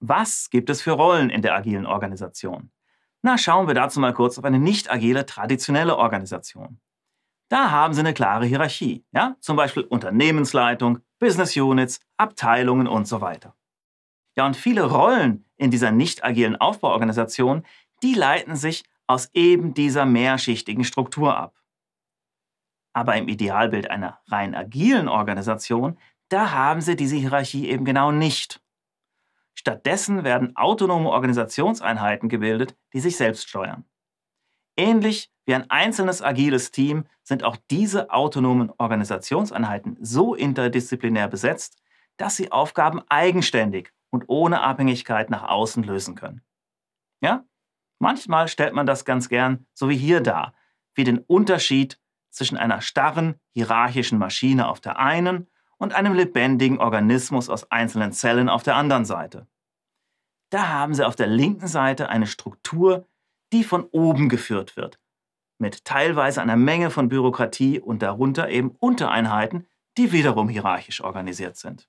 Was gibt es für Rollen in der agilen Organisation? Na, schauen wir dazu mal kurz auf eine nicht agile traditionelle Organisation. Da haben Sie eine klare Hierarchie, ja? Zum Beispiel Unternehmensleitung, Business Units, Abteilungen und so weiter. Ja, und viele Rollen in dieser nicht agilen Aufbauorganisation, die leiten sich aus eben dieser mehrschichtigen Struktur ab. Aber im Idealbild einer rein agilen Organisation, da haben Sie diese Hierarchie eben genau nicht. Stattdessen werden autonome Organisationseinheiten gebildet, die sich selbst steuern. Ähnlich wie ein einzelnes agiles Team sind auch diese autonomen Organisationseinheiten so interdisziplinär besetzt, dass sie Aufgaben eigenständig und ohne Abhängigkeit nach außen lösen können. Ja? Manchmal stellt man das ganz gern so wie hier dar, wie den Unterschied zwischen einer starren, hierarchischen Maschine auf der einen und einem lebendigen Organismus aus einzelnen Zellen auf der anderen Seite. Da haben Sie auf der linken Seite eine Struktur, die von oben geführt wird, mit teilweise einer Menge von Bürokratie und darunter eben Untereinheiten, die wiederum hierarchisch organisiert sind.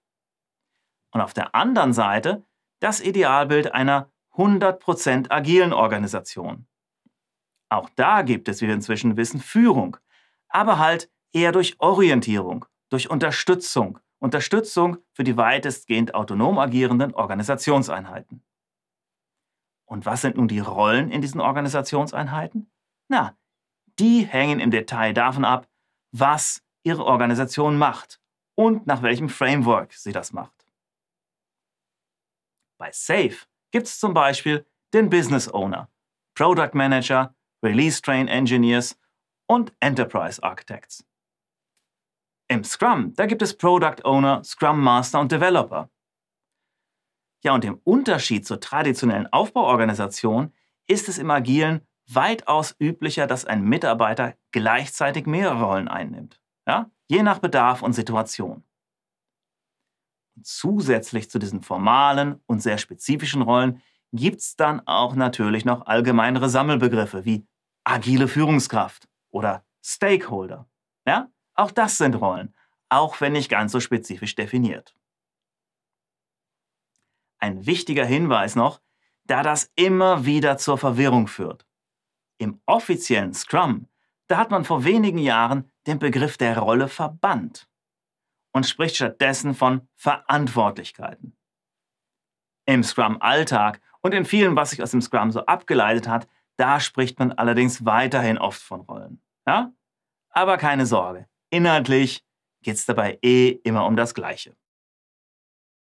Und auf der anderen Seite das Idealbild einer 100% agilen Organisation. Auch da gibt es, wie wir inzwischen wissen, Führung, aber halt eher durch Orientierung durch Unterstützung. Unterstützung für die weitestgehend autonom agierenden Organisationseinheiten. Und was sind nun die Rollen in diesen Organisationseinheiten? Na, die hängen im Detail davon ab, was ihre Organisation macht und nach welchem Framework sie das macht. Bei SAFE gibt es zum Beispiel den Business Owner, Product Manager, Release Train Engineers und Enterprise Architects. Im Scrum, da gibt es Product Owner, Scrum Master und Developer. Ja, und im Unterschied zur traditionellen Aufbauorganisation ist es im Agilen weitaus üblicher, dass ein Mitarbeiter gleichzeitig mehrere Rollen einnimmt. Ja? Je nach Bedarf und Situation. Zusätzlich zu diesen formalen und sehr spezifischen Rollen gibt es dann auch natürlich noch allgemeinere Sammelbegriffe wie agile Führungskraft oder Stakeholder. Ja? Auch das sind Rollen, auch wenn nicht ganz so spezifisch definiert. Ein wichtiger Hinweis noch, da das immer wieder zur Verwirrung führt. Im offiziellen Scrum, da hat man vor wenigen Jahren den Begriff der Rolle verbannt und spricht stattdessen von Verantwortlichkeiten. Im Scrum-Alltag und in vielen, was sich aus dem Scrum so abgeleitet hat, da spricht man allerdings weiterhin oft von Rollen. Ja? Aber keine Sorge, Inhaltlich geht es dabei eh immer um das Gleiche.